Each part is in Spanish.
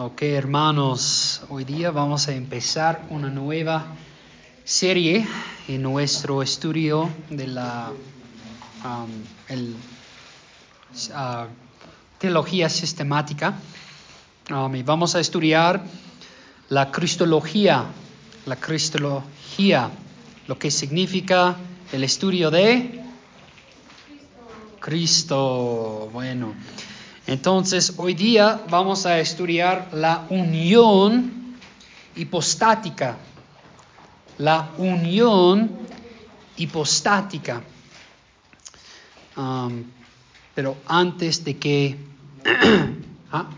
Ok, hermanos, hoy día vamos a empezar una nueva serie en nuestro estudio de la um, uh, teología sistemática. Um, vamos a estudiar la cristología, la cristología, lo que significa el estudio de Cristo. Bueno, entonces hoy día vamos a estudiar la unión hipostática. La unión hipostática. Um, pero antes de que... ¿Ah?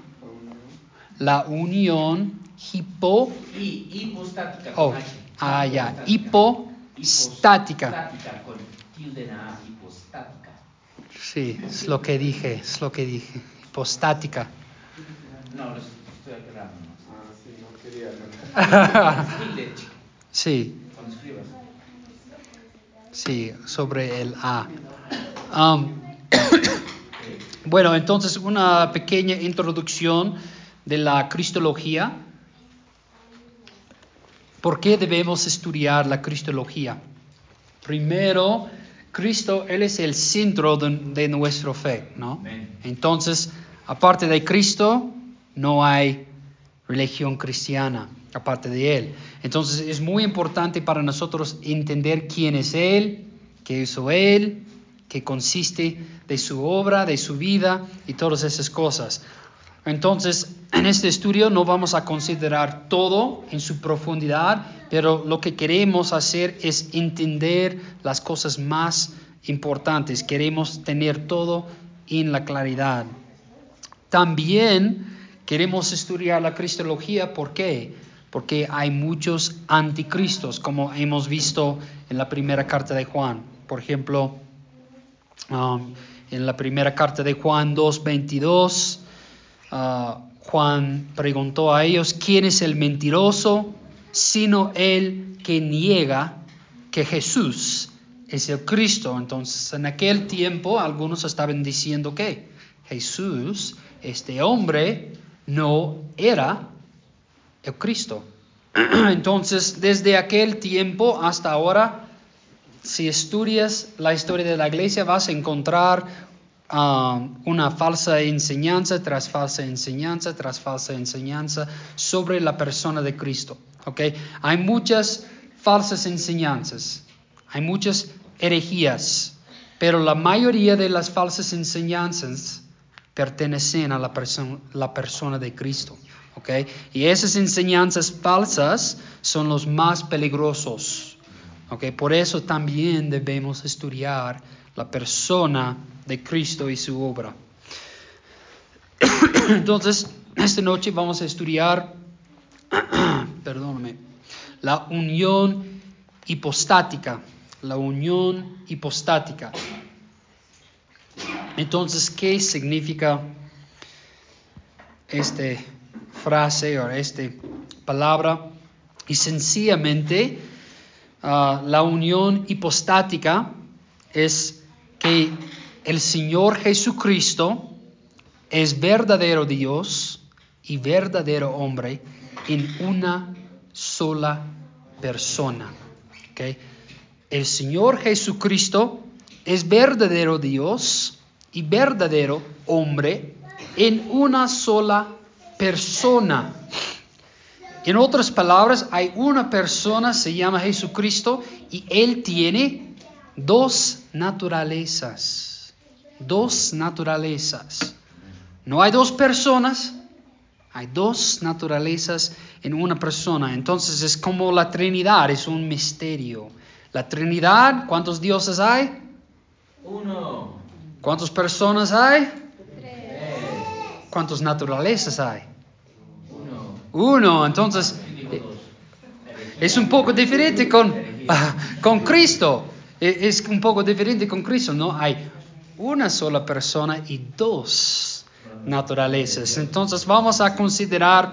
La unión hipo... hipostática. Oh, ah, ya. Hipostática. Hipostática, con tilde en A, hipostática. Sí, es lo que dije, es lo que dije. Hipostática. No, estoy aclarando. Ah, sí, sí, sobre el A. Um, bueno, entonces una pequeña introducción de la cristología. ¿Por qué debemos estudiar la cristología? Primero, Cristo, Él es el centro de, de nuestra fe, ¿no? Entonces, aparte de Cristo, no hay religión cristiana, aparte de Él. Entonces, es muy importante para nosotros entender quién es Él, qué hizo Él, qué consiste de su obra, de su vida y todas esas cosas. Entonces, en este estudio no vamos a considerar todo en su profundidad, pero lo que queremos hacer es entender las cosas más importantes. Queremos tener todo en la claridad. También queremos estudiar la cristología, ¿por qué? Porque hay muchos anticristos, como hemos visto en la primera carta de Juan. Por ejemplo, um, en la primera carta de Juan 2.22, uh, Juan preguntó a ellos, ¿quién es el mentiroso? Sino el que niega que Jesús es el Cristo. Entonces, en aquel tiempo, algunos estaban diciendo que Jesús, este hombre, no era el Cristo. Entonces, desde aquel tiempo hasta ahora, si estudias la historia de la iglesia, vas a encontrar ah, una falsa enseñanza tras falsa enseñanza tras falsa enseñanza sobre la persona de Cristo. ¿ok? Hay muchas falsas enseñanzas, hay muchas herejías, pero la mayoría de las falsas enseñanzas pertenecen a la, perso- la persona de Cristo. ¿ok? Y esas enseñanzas falsas son los más peligrosos. ¿ok? Por eso también debemos estudiar la persona de Cristo y su obra. Entonces, esta noche vamos a estudiar, perdóname, la unión hipostática. La unión hipostática. Entonces, ¿qué significa esta frase o esta palabra? Y sencillamente, ah, la unión hipostática es que el Señor Jesucristo es verdadero Dios y verdadero hombre en una sola persona. El Señor Jesucristo es verdadero Dios y verdadero hombre en una sola persona. En otras palabras, hay una persona, se llama Jesucristo, y Él tiene dos naturalezas. Dos naturalezas. No hay dos personas, hay dos naturalezas en una persona. Entonces es como la Trinidad, es un misterio. La Trinidad, ¿cuántos dioses hay? Uno. ¿Cuántas personas hay? Tres. ¿Cuántas naturalezas hay? Uno. Uno. Entonces eh, es un poco diferente con, con Cristo. E- Es un poco diferente con Cristo, ¿no? Hay una sola persona y dos naturalezas. Entonces vamos a considerar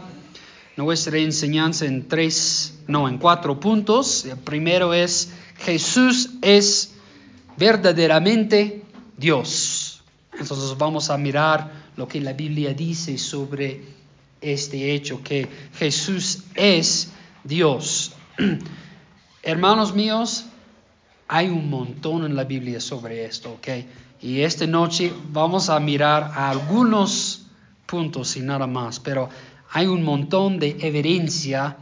nuestra enseñanza en tres, no, en cuatro puntos. El primero es Jesús es verdaderamente Dios. Entonces vamos a mirar lo que la Biblia dice sobre este hecho, que Jesús es Dios. Hermanos míos, hay un montón en la Biblia sobre esto, ¿ok? Y esta noche vamos a mirar algunos puntos y nada más, pero hay un montón de evidencia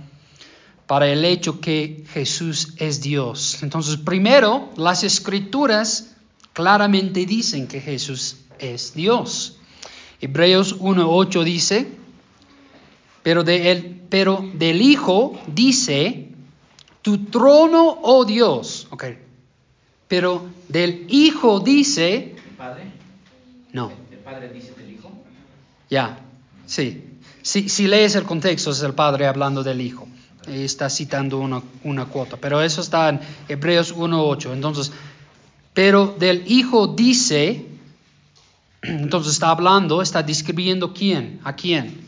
para el hecho que Jesús es Dios. Entonces, primero, las escrituras claramente dicen que Jesús es Dios. Hebreos 1.8 dice, pero, de él, pero del Hijo dice, tu trono, oh Dios. Ok. Pero del Hijo dice, ¿El padre? no, ¿El padre dice del hijo? ya, sí. Si, si lees el contexto, es el Padre hablando del Hijo. Está citando una, una cuota, pero eso está en Hebreos 1.8. Entonces, pero del Hijo dice, entonces está hablando, está describiendo quién, a quién,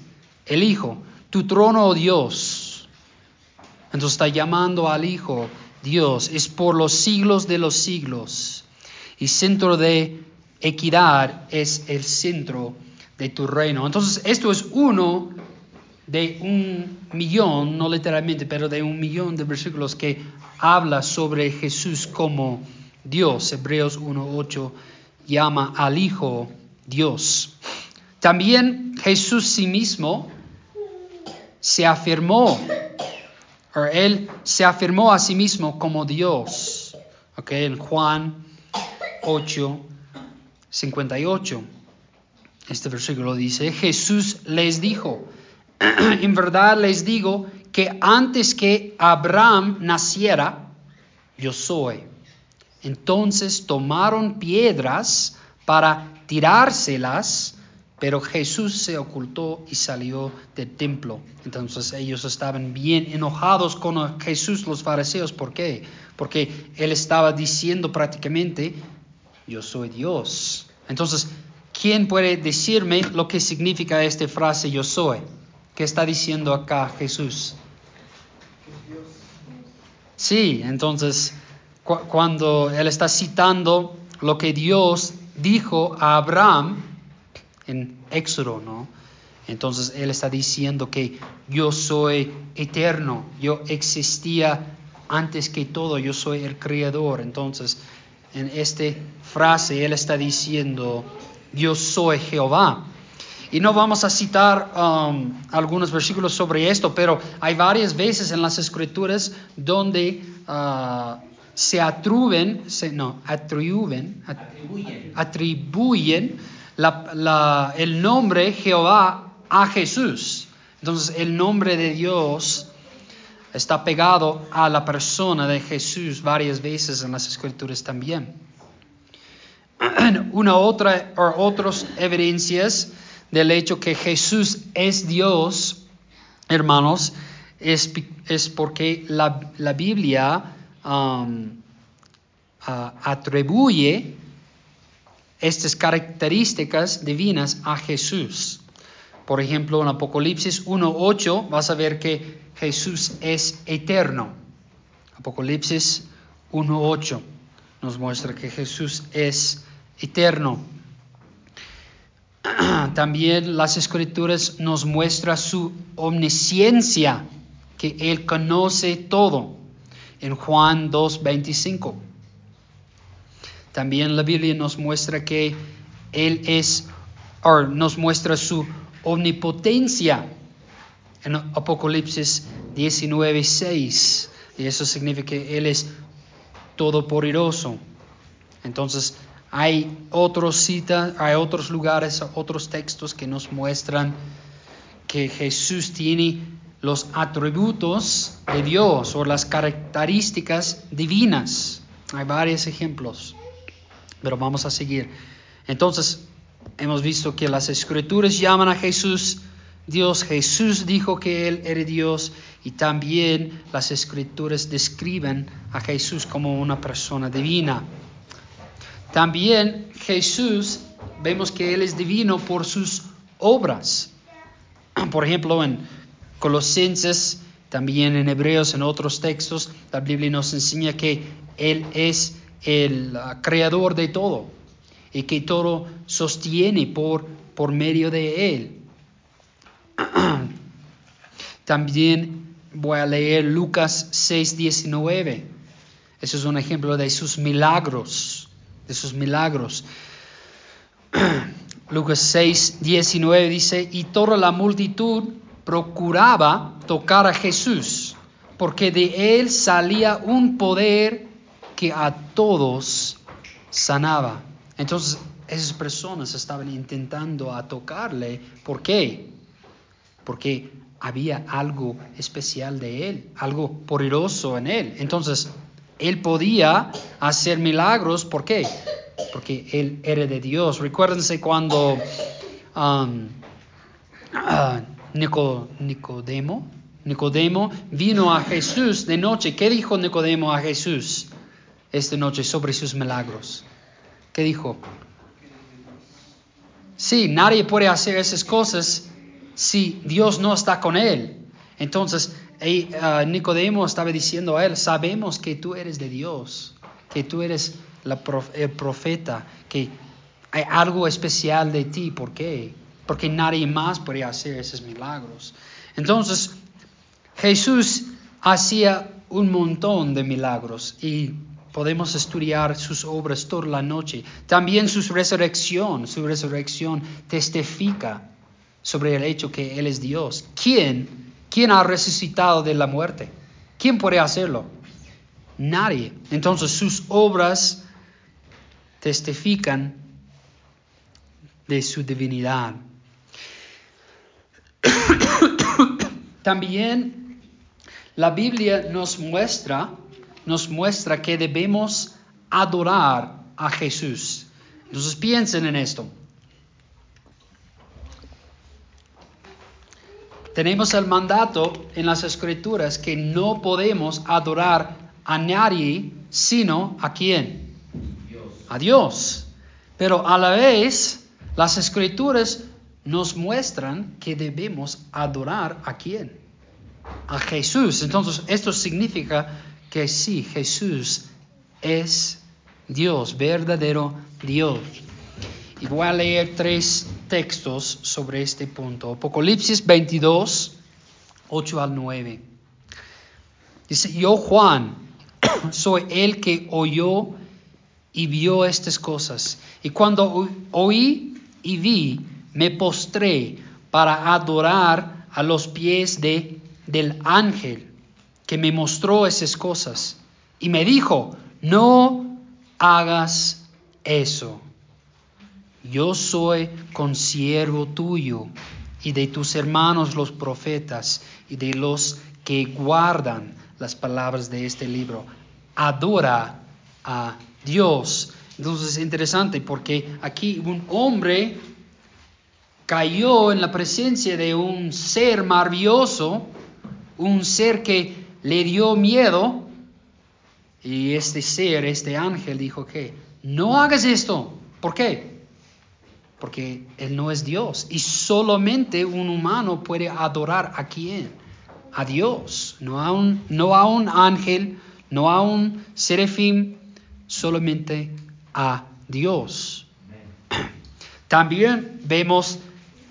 el Hijo, tu trono, oh Dios. Entonces está llamando al Hijo Dios, es por los siglos de los siglos. Y centro de equidad es el centro de tu reino. Entonces esto es uno de un millón, no literalmente, pero de un millón de versículos que habla sobre Jesús como Dios. Hebreos 1.8 llama al Hijo Dios. También Jesús sí mismo se afirmó, él se afirmó a sí mismo como Dios. Ok, en Juan 8, 58. Este versículo dice, Jesús les dijo, en verdad les digo que antes que Abraham naciera, yo soy. Entonces tomaron piedras para tirárselas, pero Jesús se ocultó y salió del templo. Entonces ellos estaban bien enojados con Jesús, los fariseos. ¿Por qué? Porque él estaba diciendo prácticamente, yo soy Dios. Entonces, ¿quién puede decirme lo que significa esta frase yo soy? ¿Qué está diciendo acá Jesús? Sí, entonces cu cuando él está citando lo que Dios dijo a Abraham en Éxodo, ¿no? Entonces él está diciendo que yo soy eterno, yo existía antes que todo, yo soy el creador. Entonces, en esta frase él está diciendo, yo soy Jehová. Y no vamos a citar um, algunos versículos sobre esto, pero hay varias veces en las escrituras donde uh, se atribuyen, se, no, Atribuyen. atribuyen el nombre Jehová a Jesús. Entonces el nombre de Dios está pegado a la persona de Jesús varias veces en las escrituras también. Una otra o otras evidencias del hecho que Jesús es Dios, hermanos, es, es porque la, la Biblia um, atribuye estas características divinas a Jesús. Por ejemplo, en Apocalipsis 1.8 vas a ver que Jesús es eterno. Apocalipsis 1.8 nos muestra que Jesús es eterno. También las escrituras nos muestran su omnisciencia, que Él conoce todo, en Juan 2.25. También la Biblia nos muestra que Él es, o nos muestra su omnipotencia en Apocalipsis 19.6. Y eso significa que Él es todopoderoso. Entonces, hay otros citas, hay otros lugares, otros textos que nos muestran que Jesús tiene los atributos de Dios o las características divinas. Hay varios ejemplos, pero vamos a seguir. Entonces, hemos visto que las escrituras llaman a Jesús Dios. Jesús dijo que Él era Dios y también las escrituras describen a Jesús como una persona divina. También Jesús, vemos que Él es divino por sus obras. Por ejemplo, en Colosenses, también en Hebreos, en otros textos, la Biblia nos enseña que Él es el creador de todo y que todo sostiene por, por medio de Él. También voy a leer Lucas 6, 19. Eso es un ejemplo de sus milagros, de sus milagros. Lucas 6, 19 dice, y toda la multitud procuraba tocar a Jesús, porque de él salía un poder que a todos sanaba. Entonces, esas personas estaban intentando a tocarle. ¿Por qué? Porque había algo especial de él, algo poderoso en él. Entonces, él podía hacer milagros. ¿Por qué? Porque él era de Dios. Recuérdense cuando um, ah, Nico- Nicodemo, Nicodemo vino a Jesús de noche. ¿Qué dijo Nicodemo a Jesús esta noche sobre sus milagros? ¿Qué dijo? Sí, nadie puede hacer esas cosas si Dios no está con él. Entonces, eh, ah, Nicodemo estaba diciendo a él, sabemos que tú eres de Dios, que tú eres el profeta, que hay algo especial de ti. ¿Por qué? Porque nadie más puede hacer esos milagros. Entonces, Jesús hacía un montón de milagros y podemos estudiar sus obras toda la noche. También su resurrección, su resurrección testifica sobre el hecho que Él es Dios. ¿Quién? ¿Quién ha resucitado de la muerte? ¿Quién puede hacerlo? Nadie. Entonces sus obras testifican de su divinidad. También la Biblia nos muestra, nos muestra que debemos adorar a Jesús. Entonces piensen en esto. Tenemos el mandato en las escrituras que no podemos adorar a nadie sino a quién? A Dios. Pero a la vez las escrituras nos muestran que debemos adorar a quién? A Jesús. Entonces esto significa que sí, Jesús es Dios, verdadero Dios. Y voy a leer tres textos sobre este punto. Apocalipsis 22, 8 al 9. Dice, yo Juan soy el que oyó y vio estas cosas. Y cuando oí y vi, me postré para adorar a los pies de, del ángel que me mostró esas cosas. Y me dijo, no hagas eso. Yo soy consiervo tuyo y de tus hermanos los profetas y de los que guardan las palabras de este libro. Adora a Dios. Entonces es interesante porque aquí un hombre cayó en la presencia de un ser maravilloso, un ser que le dio miedo, y este ser, este ángel dijo que no hagas esto. ¿Por qué? Porque Él no es Dios. Y solamente un humano puede adorar a quién? A Dios. No a un, no a un ángel, no a un serafín, solamente a Dios. También vemos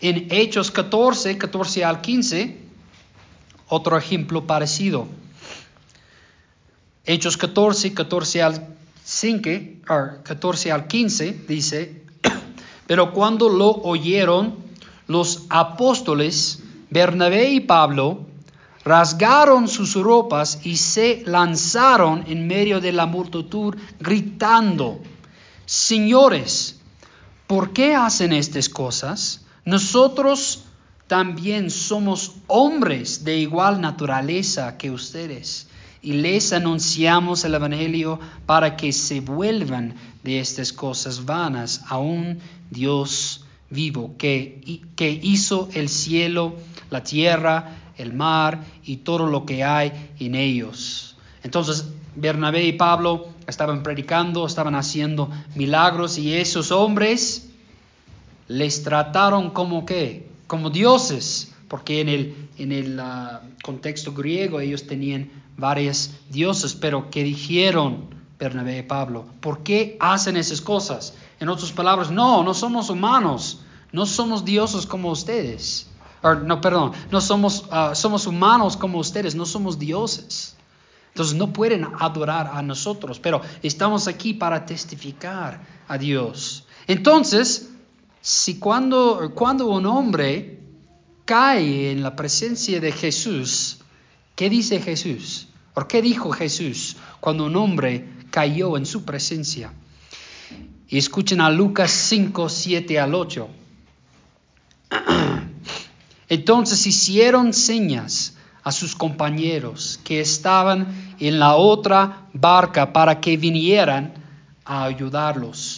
en Hechos 14, 14 al 15, otro ejemplo parecido. Hechos 14, 14 al 5, or 14 al 15 dice, pero cuando lo oyeron los apóstoles, Bernabé y Pablo, rasgaron sus ropas y se lanzaron en medio de la multitud gritando, Señores, ¿por qué hacen estas cosas? Nosotros también somos hombres de igual naturaleza que ustedes y les anunciamos el Evangelio para que se vuelvan de estas cosas vanas a un Dios vivo que, que hizo el cielo, la tierra, el mar y todo lo que hay en ellos. Entonces Bernabé y Pablo estaban predicando, estaban haciendo milagros y esos hombres les trataron como qué? Como dioses, porque en el, en el uh, contexto griego ellos tenían varias dioses, pero ¿qué dijeron Bernabé y Pablo? ¿Por qué hacen esas cosas? En otras palabras, no, no somos humanos, no somos dioses como ustedes. no, perdón, no somos, ah, somos humanos como ustedes, no somos dioses. Entonces no pueden adorar a nosotros, pero estamos aquí para testificar a Dios. Entonces, si cuando, cuando un hombre cae en la presencia de Jesús, ¿qué dice Jesús? ¿Por qué dijo Jesús cuando un hombre cayó en su presencia? Y escuchen a Lucas 5, 7 al 8. Entonces hicieron señas a sus compañeros que estaban en la otra barca para que vinieran a ayudarlos.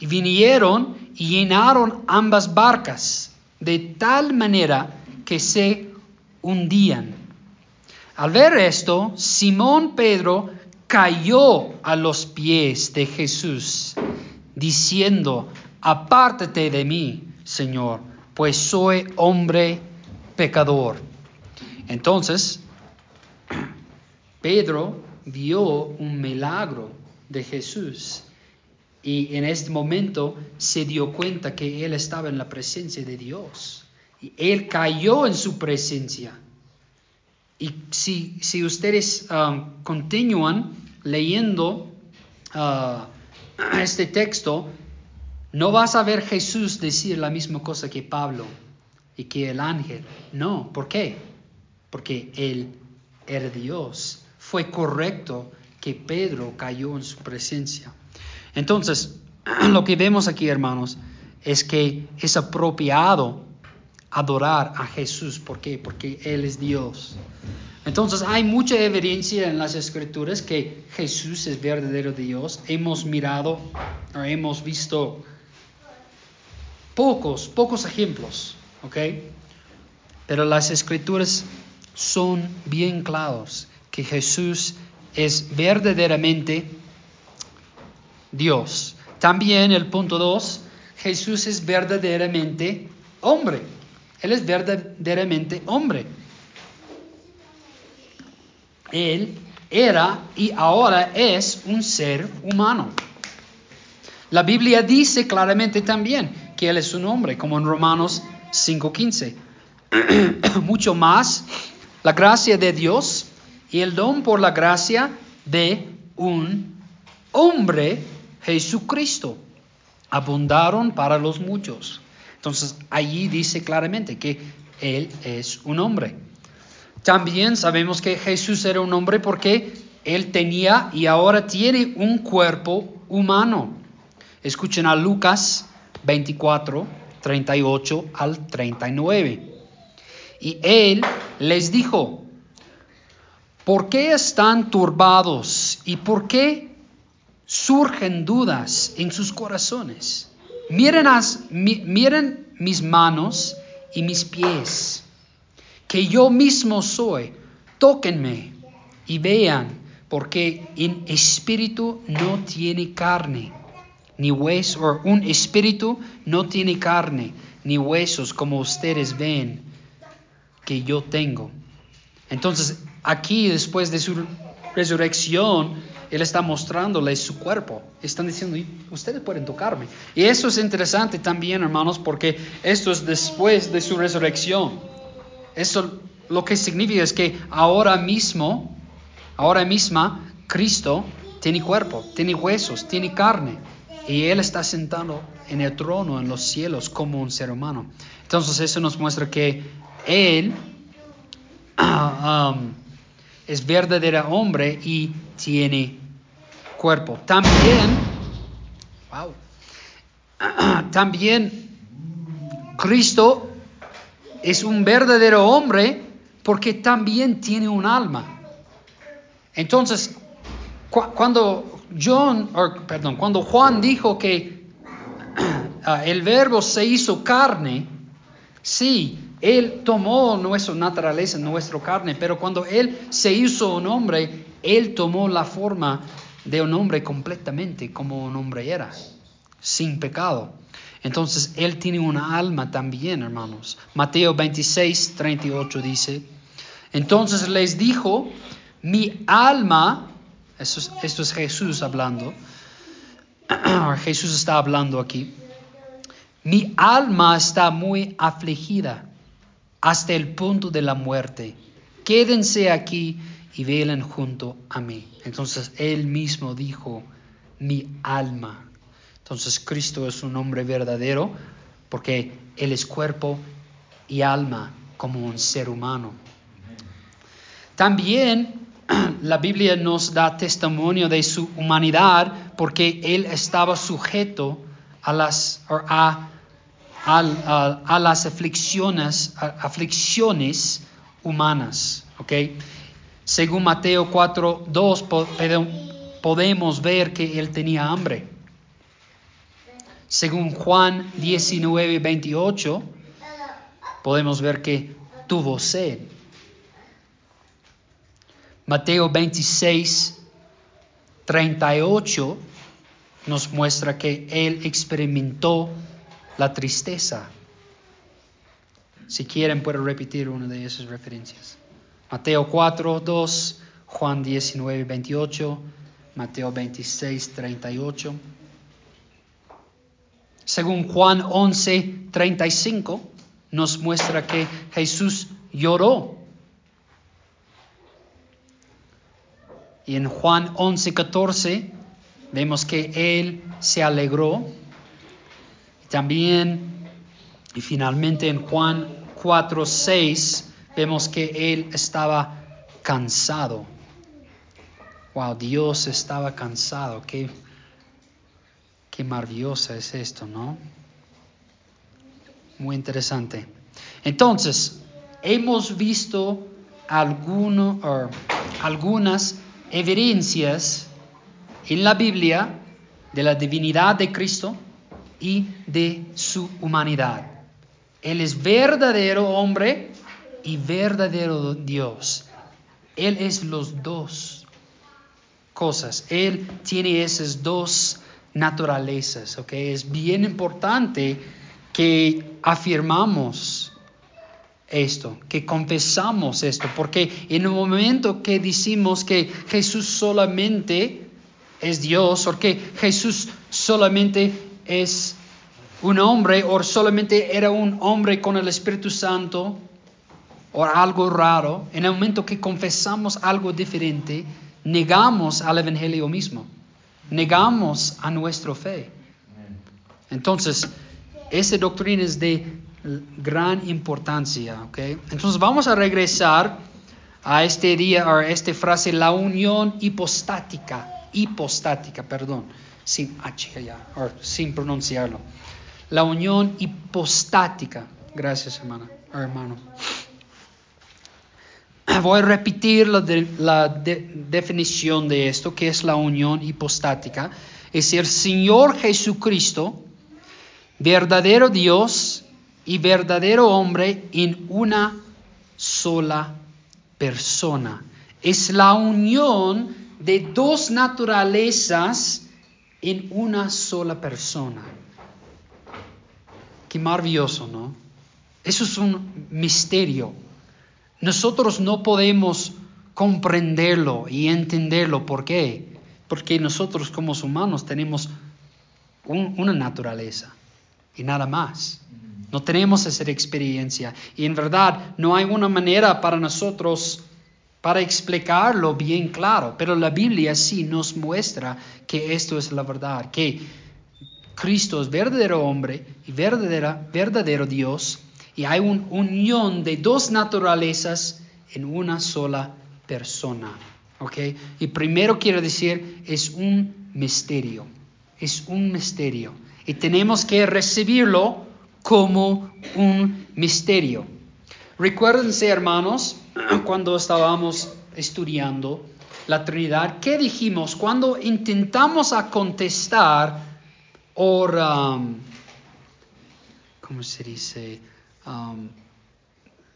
Y vinieron y llenaron ambas barcas de tal manera que se hundían. Al ver esto, Simón Pedro cayó a los pies de Jesús, diciendo, apártate de mí, Señor, pues soy hombre pecador. Entonces, Pedro vio un milagro de Jesús y en este momento se dio cuenta que él estaba en la presencia de Dios. Y él cayó en su presencia. Y si, si ustedes um, continúan leyendo uh, este texto, no vas a ver Jesús decir la misma cosa que Pablo y que el ángel. No, ¿por qué? Porque él era Dios. Fue correcto que Pedro cayó en su presencia. Entonces, lo que vemos aquí, hermanos, es que es apropiado adorar a Jesús. ¿Por qué? Porque Él es Dios. Entonces hay mucha evidencia en las escrituras que Jesús es verdadero Dios. Hemos mirado, o hemos visto pocos, pocos ejemplos, ¿ok? Pero las escrituras son bien claros que Jesús es verdaderamente Dios. También el punto 2, Jesús es verdaderamente hombre. Él es verdaderamente hombre. Él era y ahora es un ser humano. La Biblia dice claramente también que Él es un hombre, como en Romanos 5.15. Mucho más, la gracia de Dios y el don por la gracia de un hombre, Jesucristo, abundaron para los muchos. Entonces allí dice claramente que Él es un hombre. También sabemos que Jesús era un hombre porque Él tenía y ahora tiene un cuerpo humano. Escuchen a Lucas 24, 38 al 39. Y Él les dijo, ¿por qué están turbados y por qué surgen dudas en sus corazones? Miren, miren mis manos y mis pies, que yo mismo soy. Tóquenme y vean, porque en espíritu no tiene carne, ni hueso, o un espíritu no tiene carne, ni huesos como ustedes ven que yo tengo. Entonces, aquí después de su resurrección, Él está mostrándoles su cuerpo. Están diciendo, ustedes pueden tocarme. Y eso es interesante también, hermanos, porque esto es después de su resurrección. Eso lo que significa es que ahora mismo, ahora misma, Cristo tiene cuerpo, tiene huesos, tiene carne. Y Él está sentado en el trono en los cielos como un ser humano. Entonces eso nos muestra que Él um, es verdadero hombre y tiene También, wow, también Cristo es un verdadero hombre porque también tiene un alma. Entonces, cuando John, perdón, cuando Juan dijo que el verbo se hizo carne, sí, él tomó nuestra naturaleza, nuestra carne, pero cuando Él se hizo un hombre, Él tomó la forma de un hombre completamente como un hombre era, sin pecado. Entonces Él tiene una alma también, hermanos. Mateo 26, 38 dice, entonces les dijo, mi alma, esto es, esto es Jesús hablando, Jesús está hablando aquí, mi alma está muy afligida hasta el punto de la muerte. Quédense aquí y velen junto a mí. Entonces él mismo dijo, mi alma. Entonces Cristo es un hombre verdadero porque él es cuerpo y alma como un ser humano. También la Biblia nos da testimonio de su humanidad porque él estaba sujeto a las, a, aflicciones humanas. ¿okay? Según Mateo 4, 2 podemos ver que él tenía hambre. Según Juan 19, 28, podemos ver que tuvo sed. Mateo 26, 38 nos muestra que él experimentó la tristeza. Si quieren, puedo repetir una de esas referencias. Mateo 4, 2, Juan 19, 28, Mateo 26, 38. Según Juan 11, 35, nos muestra que Jesús lloró. Y en Juan 11, 14 vemos que Él se alegró. También, y finalmente en Juan 4, 6, vemos que Él estaba cansado. Wow, Dios estaba cansado. Qué, qué maravillosa es esto, ¿no? Muy interesante. Entonces, hemos visto alguno, or, algunas evidencias en la Biblia de la divinidad de Cristo y de su humanidad. Él es verdadero hombre y verdadero Dios. Él es los dos cosas. Él tiene esas dos naturalezas, ¿ok? Es bien importante que afirmamos esto, que confesamos esto, porque en el momento que decimos que Jesús solamente es Dios, o que Jesús solamente es un hombre, o solamente era un hombre con el Espíritu Santo, o algo raro, en el momento que confesamos algo diferente, negamos al Evangelio mismo, negamos a nuestra fe. Entonces, esa doctrina es de gran importancia, ¿ok? Entonces vamos a regresar a este día, a esta frase, la unión hipostática, hipostática, perdón, sin H allá, o sin pronunciarlo. La unión hipostática. Gracias, hermana, hermano. Voy a repetir la, de, la de, definición de esto, que es la unión hipostática. Es el Señor Jesucristo, verdadero Dios y verdadero hombre en una sola persona. Es la unión de dos naturalezas en una sola persona. Qué maravilloso, ¿no? Eso es un misterio. Nosotros no podemos comprenderlo y entenderlo. ¿Por qué? Porque nosotros como humanos tenemos un, una naturaleza y nada más. No tenemos esa experiencia. Y en verdad no hay una manera para nosotros para explicarlo bien claro. Pero la Biblia sí nos muestra que esto es la verdad. Que Cristo es verdadero hombre y verdadera, verdadero Dios. Y hay una unión de dos naturalezas en una sola persona. ¿Ok? Y primero quiero decir, es un misterio. Es un misterio. Y tenemos que recibirlo como un misterio. Recuérdense, hermanos, cuando estábamos estudiando la Trinidad, ¿qué dijimos? Cuando intentamos a contestar ¿cómo se dice? Um,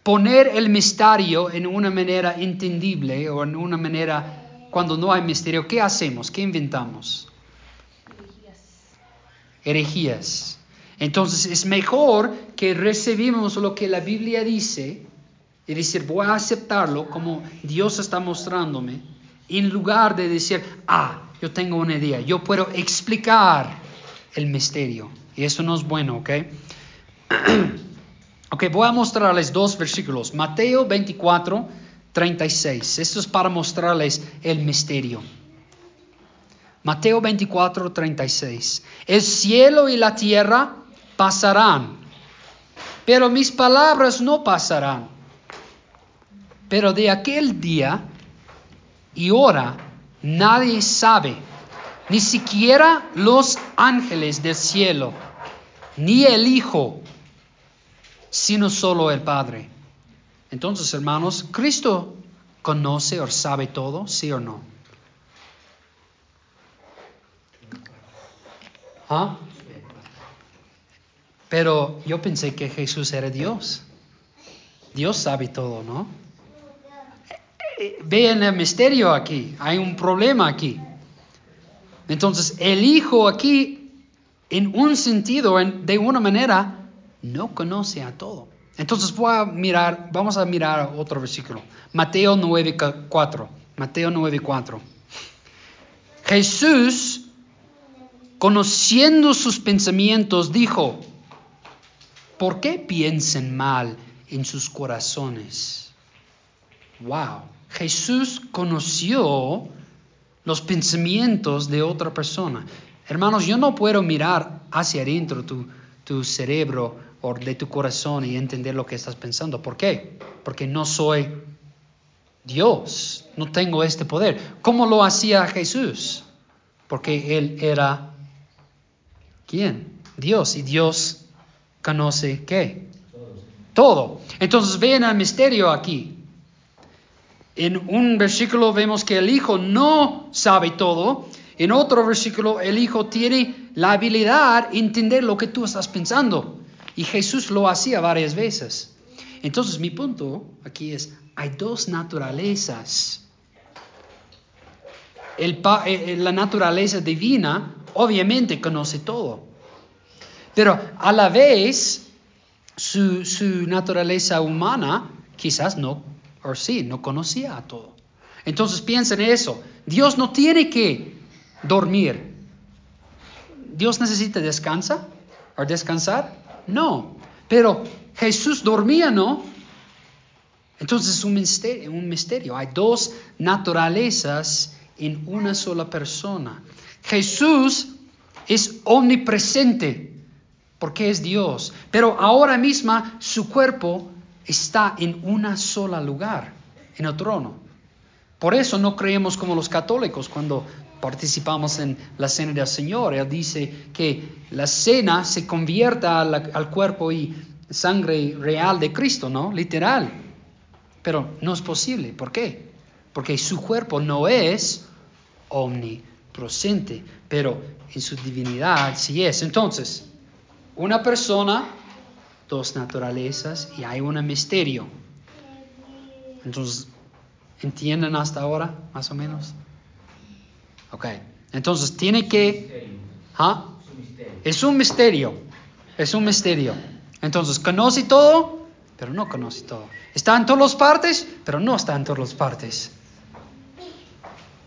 poner el misterio en una manera entendible o en una manera cuando no hay misterio, ¿qué hacemos? ¿Qué inventamos? Herejías. Entonces es mejor que recibimos lo que la Biblia dice y decir, voy a aceptarlo como Dios está mostrándome, en lugar de decir, ah, yo tengo una idea, yo puedo explicar el misterio. Y eso no es bueno, ¿ok? Ok, voy a mostrarles dos versículos. Mateo 24, 36. Esto es para mostrarles el misterio. Mateo 24, 36. El cielo y la tierra pasarán, pero mis palabras no pasarán. Pero de aquel día y hora nadie sabe, ni siquiera los ángeles del cielo, ni el Hijo, sino solo el Padre. Entonces, hermanos, ¿Cristo conoce o sabe todo, sí o no? ¿Ah? Pero yo pensé que Jesús era Dios. Dios sabe todo, ¿no? Vean el misterio aquí, hay un problema aquí. Entonces, el Hijo aquí, en un sentido, en- de una manera, no conoce a todo. Entonces, voy a mirar, vamos a mirar otro versículo. Mateo 9:4. Mateo 9:4. Jesús, conociendo sus pensamientos, dijo, ¿por qué piensan mal en sus corazones? Wow. Jesús conoció los pensamientos de otra persona. Hermanos, yo no puedo mirar hacia adentro tu, tu cerebro o de tu corazón y entender lo que estás pensando. ¿Por qué? Porque no soy Dios, no tengo este poder. ¿Cómo lo hacía Jesús? Porque Él era ¿quién? Dios. Y Dios conoce qué? Todo. Entonces vean el misterio aquí. En un versículo vemos que el Hijo no sabe todo. En otro versículo el Hijo tiene la habilidad de entender lo que tú estás pensando. Y Jesús lo hacía varias veces. Entonces mi punto aquí es, hay dos naturalezas. Eh, eh, la naturaleza divina obviamente conoce todo. Pero a la vez su, su naturaleza humana quizás no, o sí, no conocía a todo. Entonces piensen en eso. Dios no tiene que dormir. ¿Dios necesita descansa o descansar? No. Pero Jesús dormía, ¿no? Entonces es un misterio, un misterio. Hay dos naturalezas en una sola persona. Jesús es omnipresente porque es Dios, pero ahora misma su cuerpo está en una sola lugar, en el trono. Por eso no creemos como los católicos cuando participamos en la cena del Señor. Él dice que la cena se convierta al, cuerpo y sangre real de Cristo, ¿no? Literal. Pero no es posible. ¿Por qué? Porque su cuerpo no es omnipresente, pero en su divinidad sí es. Entonces, una persona, dos naturalezas y hay un misterio. Entonces, ¿entienden hasta ahora, más o menos? Ok, entonces tiene que... ¿Ah? Es un misterio, es un misterio. Entonces, conoce todo, pero no conoce todo. Está en todas las partes, pero no está en todas las partes.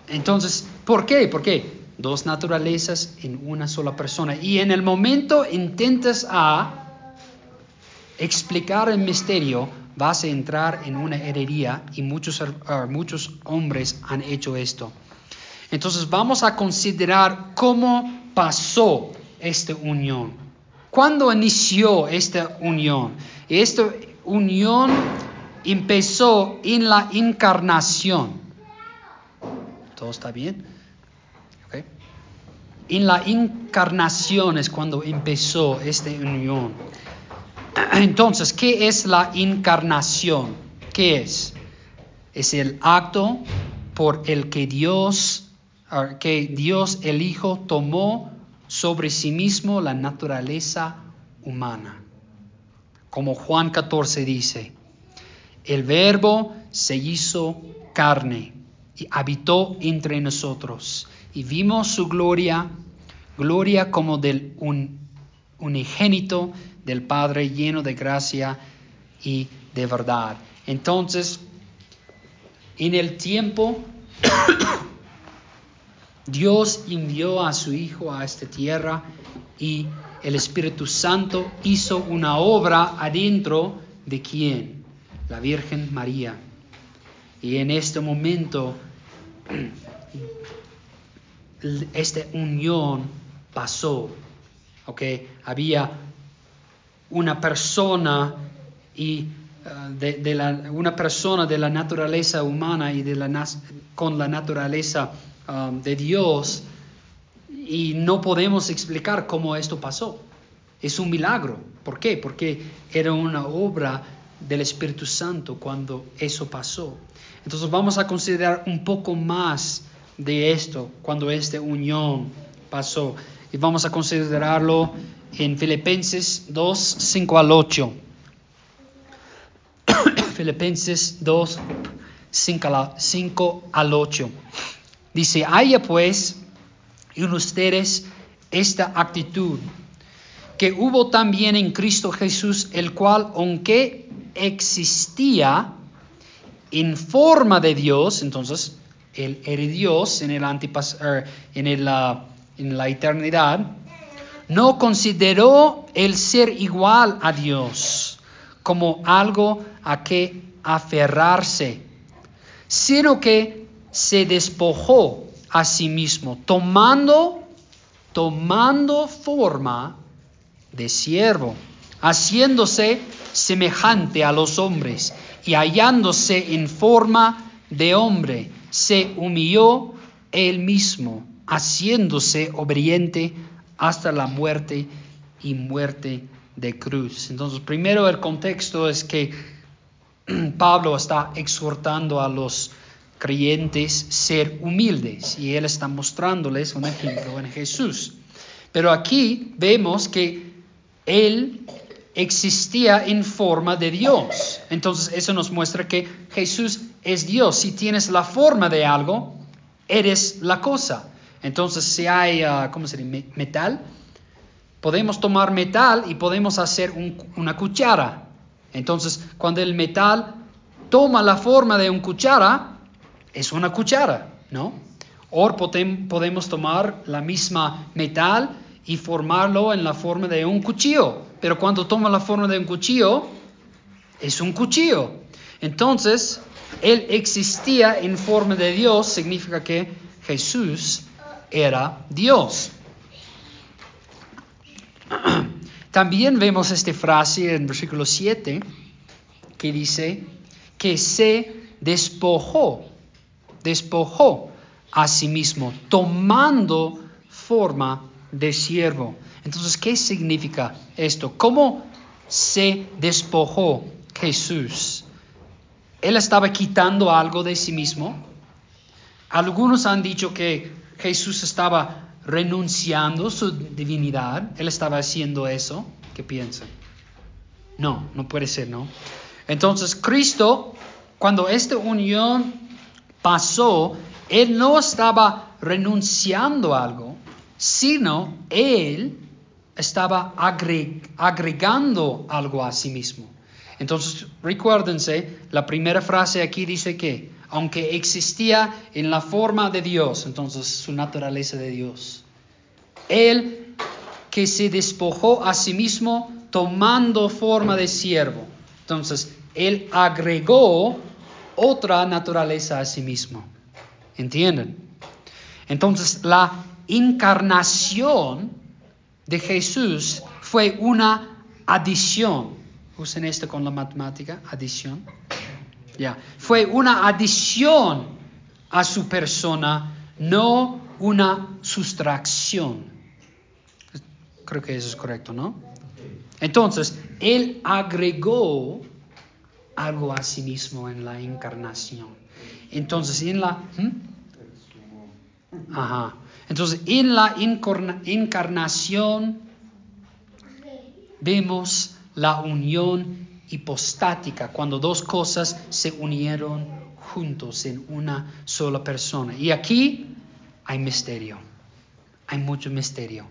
Entonces, ¿por qué? Porque dos naturalezas en una sola persona. Y en el momento intentas a explicar el misterio, vas a entrar en una herrería y muchos, uh, muchos hombres han hecho esto. Entonces vamos a considerar cómo pasó esta unión. ¿Cuándo inició esta unión? Esta unión empezó en la encarnación. ¿Todo está bien? En la encarnación es cuando empezó esta unión. Entonces, ¿qué es la encarnación? ¿Qué es? Es el acto por el que Dios, que Dios el Hijo tomó sobre sí mismo la naturaleza humana. Como Juan 14 dice, el verbo se hizo carne y habitó entre nosotros y vimos su gloria, gloria como del un, unigénito del Padre lleno de gracia y de verdad. Entonces, en el tiempo Dios envió a su Hijo a esta tierra y el Espíritu Santo hizo una obra adentro de quién? La Virgen María. Y en este momento, esta unión pasó. ¿ok? Había una persona y uh, de, la, una persona de la naturaleza humana y de la, con la naturaleza um, de Dios y no podemos explicar cómo esto pasó. Es un milagro. ¿Por qué? Porque era una obra del Espíritu Santo cuando eso pasó. Entonces vamos a considerar un poco más de esto cuando esta unión pasó. Y vamos a considerarlo en Filipenses 2, 5 al 8. Filipenses 2, 5 al- 5 al 8. Dice, haya pues en ustedes esta actitud que hubo también en Cristo Jesús, el cual, aunque existía en forma de Dios, entonces él era Dios en, el antipas- er, en, ah, en la eternidad, no consideró el ser igual a Dios como algo a que aferrarse, sino que se despojó a sí mismo, tomando, tomando forma de siervo, haciéndose semejante a los hombres y hallándose en forma de hombre, se humilló él mismo, haciéndose obediente hasta la muerte y muerte de cruz. Entonces, primero el contexto es que Pablo está exhortando a los creyentes ser humildes y él está mostrándoles un ejemplo en Jesús. Pero aquí vemos que él existía en forma de Dios. Entonces eso nos muestra que Jesús es Dios. Si tienes la forma de algo, eres la cosa. Entonces si hay, uh, ¿cómo se? Metal. Podemos tomar metal y podemos hacer un, una cuchara. Entonces cuando el metal toma la forma de una cuchara, es una cuchara, ¿no? O podemos tomar la misma metal y formarlo en la forma de un cuchillo. Pero cuando toma la forma de un cuchillo, es un cuchillo. Entonces, él existía en forma de Dios, significa que Jesús era Dios. También vemos esta frase en versículo 7 que dice que se despojó, despojó a sí mismo, tomando forma de siervo. Entonces, ¿qué significa esto? ¿Cómo se despojó Jesús? Él estaba quitando algo de sí mismo. Algunos han dicho que Jesús estaba renunciando su divinidad. Él estaba haciendo eso. ¿Qué piensan? No, no puede ser, ¿no? Entonces, Cristo, cuando esta unión pasó, Él no estaba renunciando a algo, sino Él estaba agregando algo a sí mismo. Entonces, recuérdense, la primera frase aquí dice que, aunque existía en la forma de Dios, entonces su naturaleza de Dios, Él que se despojó a sí mismo tomando forma de siervo. Entonces, Él agregó otra naturaleza a sí mismo. ¿Entienden? Entonces, la encarnación de Jesús fue una adición. Usen esto con la matemática, adición. Ya, fue una adición a su persona, no una sustracción. Creo que eso es correcto, ¿no? Entonces, Él agregó algo a sí mismo en la encarnación. Entonces, en la... ¿hmm? Ajá. Entonces, en la encarnación vemos la unión hipostática, cuando dos cosas se unieron juntos en una sola persona. Y aquí hay misterio, hay mucho misterio.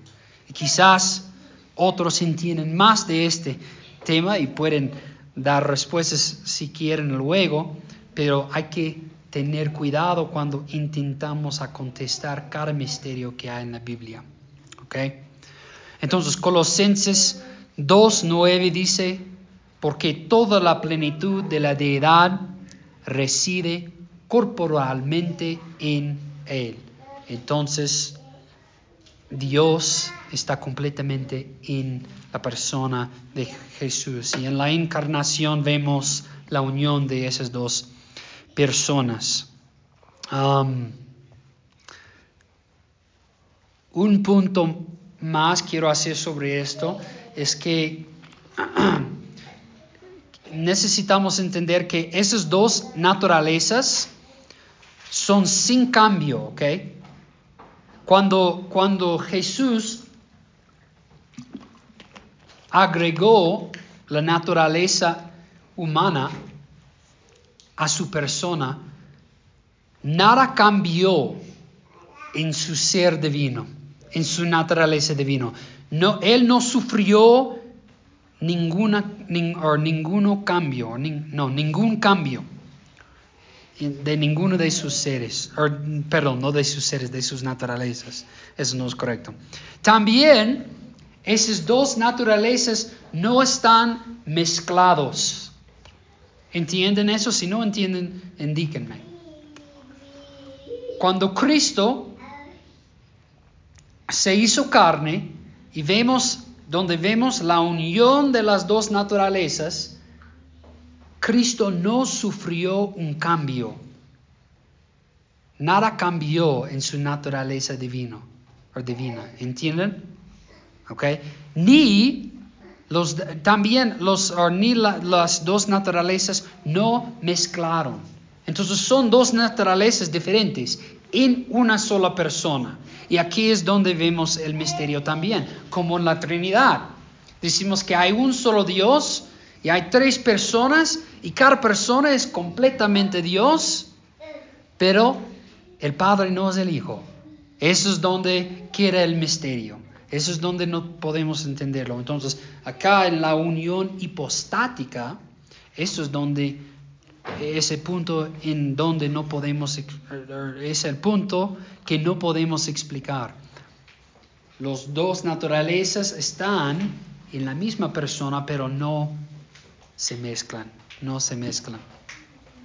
Quizás otros entienden más de este tema y pueden dar respuestas si quieren luego, pero hay que tener cuidado cuando intentamos a contestar cada misterio que hay en la Biblia. ¿Ok? Entonces, Colosenses 2.9 dice, porque toda la plenitud de la deidad reside corporalmente en Él. Entonces, Dios está completamente en la persona de Jesús. Y en la encarnación vemos la unión de esas dos personas. Un punto más quiero hacer sobre esto es que necesitamos entender que esas dos naturalezas son sin cambio, ¿ok? Cuando, cuando Jesús agregó la naturaleza humana a su persona, nada cambió en su ser divino, en su naturaleza divino. No, él no sufrió ninguna, o ninguno cambio, no, ningún cambio de ninguno de sus seres, perdón, no de sus seres, de sus naturalezas. Eso no es correcto. También esas dos naturalezas no están mezclados. ¿Entienden eso? Si no entienden, indíquenme. Cuando Cristo se hizo carne y vemos donde vemos la unión de las dos naturalezas, Cristo no sufrió un cambio. Nada cambió en su naturaleza divino, o divina. ¿Entienden? ¿Ok? Ni los, también los, ni las dos naturalezas no mezclaron. Entonces son dos naturalezas diferentes en una sola persona. Y aquí es donde vemos el misterio también, como en la Trinidad. Decimos que hay un solo Dios y hay tres personas y cada persona es completamente Dios, pero el Padre no es el Hijo. Eso es donde queda el misterio. Eso es donde no podemos entenderlo. Entonces, acá en la unión hipostática, eso es donde ese punto en donde no podemos es el punto que no podemos explicar. Los dos naturalezas están en la misma persona, pero no se mezclan, no se mezclan.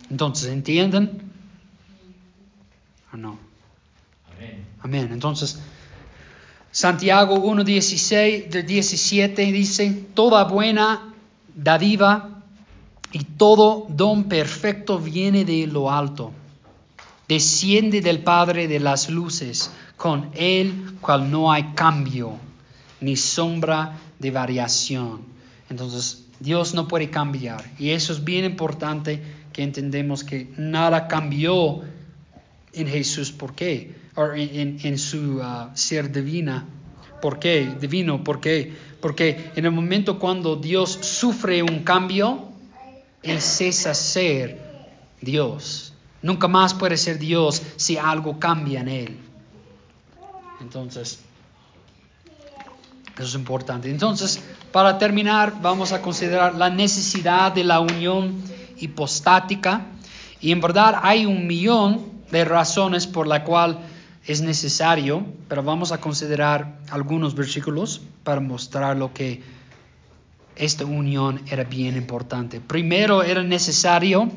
Entonces, ¿entienden? ¿O no? Amén. Amén. Entonces, Santiago 1.16 de 17 dice, toda buena dádiva y todo don perfecto viene de lo alto, desciende del Padre de las luces, con él cual no hay cambio ni sombra de variación. Entonces, Dios no puede cambiar. Y eso es bien importante que entendemos que nada cambió en Jesús. ¿Por qué? O en, su uh, ser divina. ¿Por qué? Divino. ¿Por qué? Porque en el momento cuando Dios sufre un cambio, Él cesa ser Dios. Nunca más puede ser Dios si algo cambia en Él. Entonces, eso es importante. Entonces, para terminar, vamos a considerar la necesidad de la unión hipostática. Y en verdad hay un millón de razones por la cual es necesario, pero vamos a considerar algunos versículos para mostrar lo que esta unión era bien importante. Primero era necesario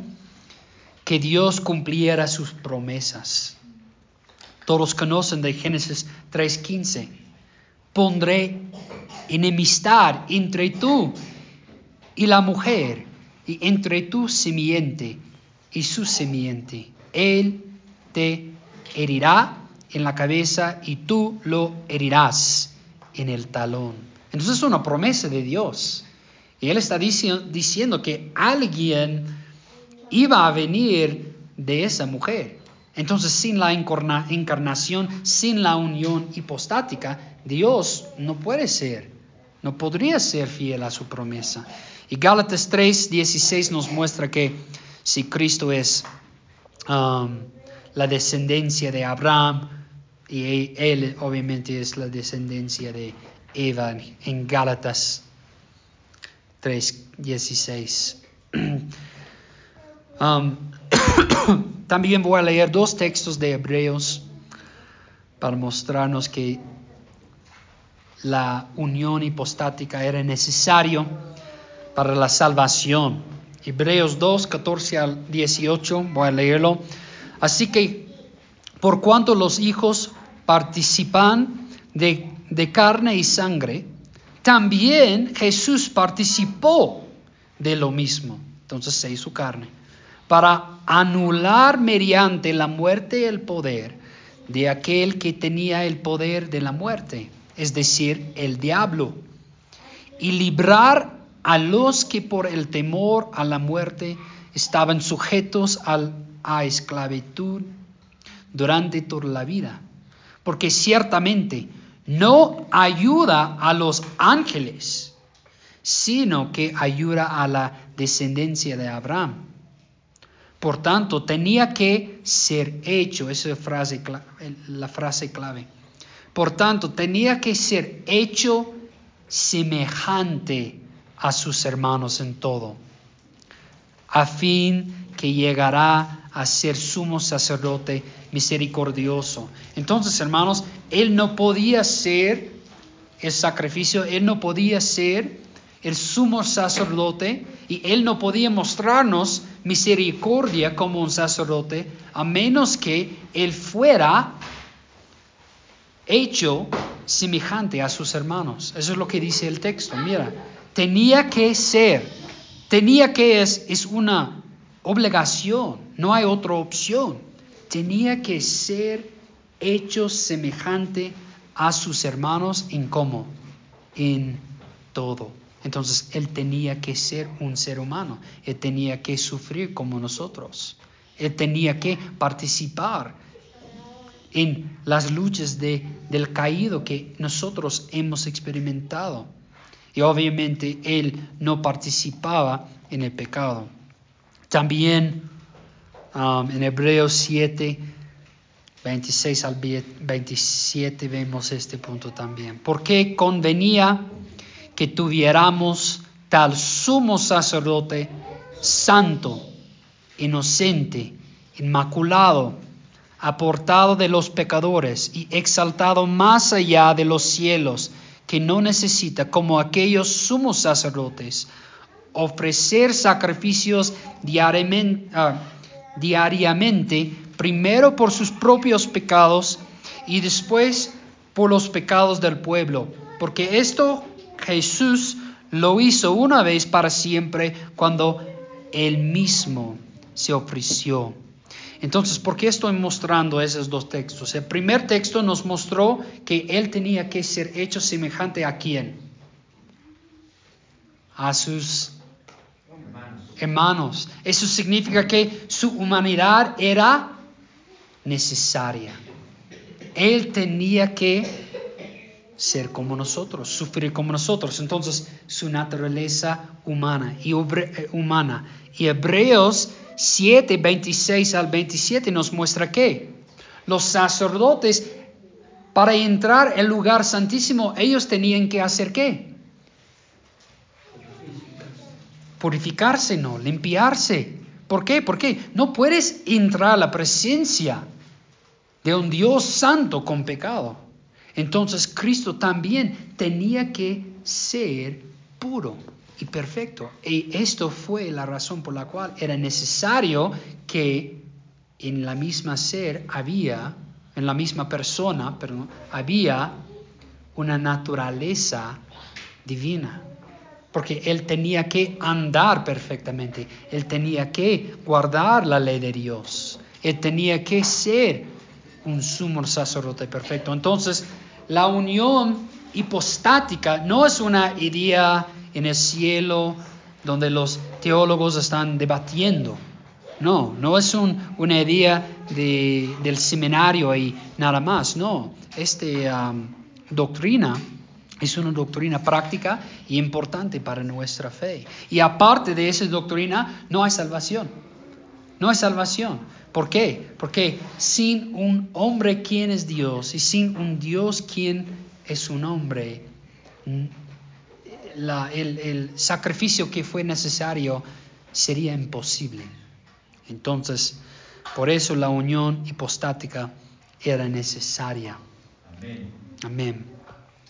que Dios cumpliera sus promesas. Todos conocen de Génesis 3:15. Pondré enemistad entre tú y la mujer, y entre tu simiente y su simiente. Él te herirá en la cabeza y tú lo herirás en el talón. Entonces es una promesa de Dios. Y Él está diciendo que alguien iba a venir de esa mujer. Entonces, sin la encarnación, sin la unión hipostática, Dios no puede ser no podría ser fiel a su promesa. Y Gálatas 3, 16 nos muestra que si Cristo es um, la descendencia de Abraham, y él obviamente es la descendencia de Eva en Gálatas 3, 16. Um, también voy a leer dos textos de Hebreos para mostrarnos que la unión hipostática era necesario para la salvación. Hebreos 2, 14 al 18, voy a leerlo. Así que, por cuanto los hijos participan de, de carne y sangre, también Jesús participó de lo mismo. Entonces se hizo carne. Para anular mediante la muerte el poder de aquel que tenía el poder de la muerte, es decir, el diablo, y librar a los que por el temor a la muerte estaban sujetos a esclavitud durante toda la vida. Porque ciertamente no ayuda a los ángeles, sino que ayuda a la descendencia de Abraham. Por tanto, tenía que ser hecho, esa es frase, la frase clave. Por tanto, tenía que ser hecho semejante a sus hermanos en todo, a fin que llegará a ser sumo sacerdote misericordioso. Entonces, hermanos, él no podía ser el sacrificio, él no podía ser el sumo sacerdote y él no podía mostrarnos misericordia como un sacerdote a menos que él fuera hecho semejante a sus hermanos. Eso es lo que dice el texto. Mira, tenía que ser, tenía que es, es una obligación, no hay otra opción. Tenía que ser hecho semejante a sus hermanos en cómo, en todo. Entonces él tenía que ser un ser humano, él tenía que sufrir como nosotros, él tenía que participar en las luchas de, del caído que nosotros hemos experimentado. Y obviamente él no participaba en el pecado. También um, en Hebreos 7, 26 al 27 vemos este punto también. Porque convenía que tuviéramos tal sumo sacerdote santo, inocente, inmaculado, aportado de los pecadores y exaltado más allá de los cielos, que no necesita, como aquellos sumos sacerdotes, ofrecer sacrificios diariamente, ah, diariamente, primero por sus propios pecados y después por los pecados del pueblo, porque esto Jesús lo hizo una vez para siempre cuando él mismo se ofreció. Entonces, ¿por qué estoy mostrando esos dos textos? El primer texto nos mostró que él tenía que ser hecho semejante a quién? A sus hermanos. Eso significa que su humanidad era necesaria. Él tenía que ser como nosotros, sufrir como nosotros. Entonces, su naturaleza humana y eh, humana. Y Hebreos 7, 26 al 27 nos muestra que los sacerdotes, para entrar al lugar santísimo, ellos tenían que hacer qué? Purificarse, no, limpiarse. ¿Por qué? Porque no puedes entrar a la presencia de un Dios santo con pecado. Entonces Cristo también tenía que ser puro y perfecto. Y esto fue la razón por la cual era necesario que en la misma ser había, en la misma persona, perdón, había una naturaleza divina. Porque él tenía que andar perfectamente, él tenía que guardar la ley de Dios, él tenía que ser un sumo sacerdote perfecto. Entonces, la unión hipostática no es una idea en el cielo donde los teólogos están debatiendo. No, no es una idea del seminario y nada más. No, esta doctrina es una doctrina práctica y importante para nuestra fe. Y aparte de esa doctrina, no hay salvación. No hay salvación. ¿Por qué? Porque sin un hombre quien es Dios y sin un Dios quien es un hombre, el, sacrificio que fue necesario sería imposible. Entonces, Por eso la unión hipostática era necesaria. Amén. Amén.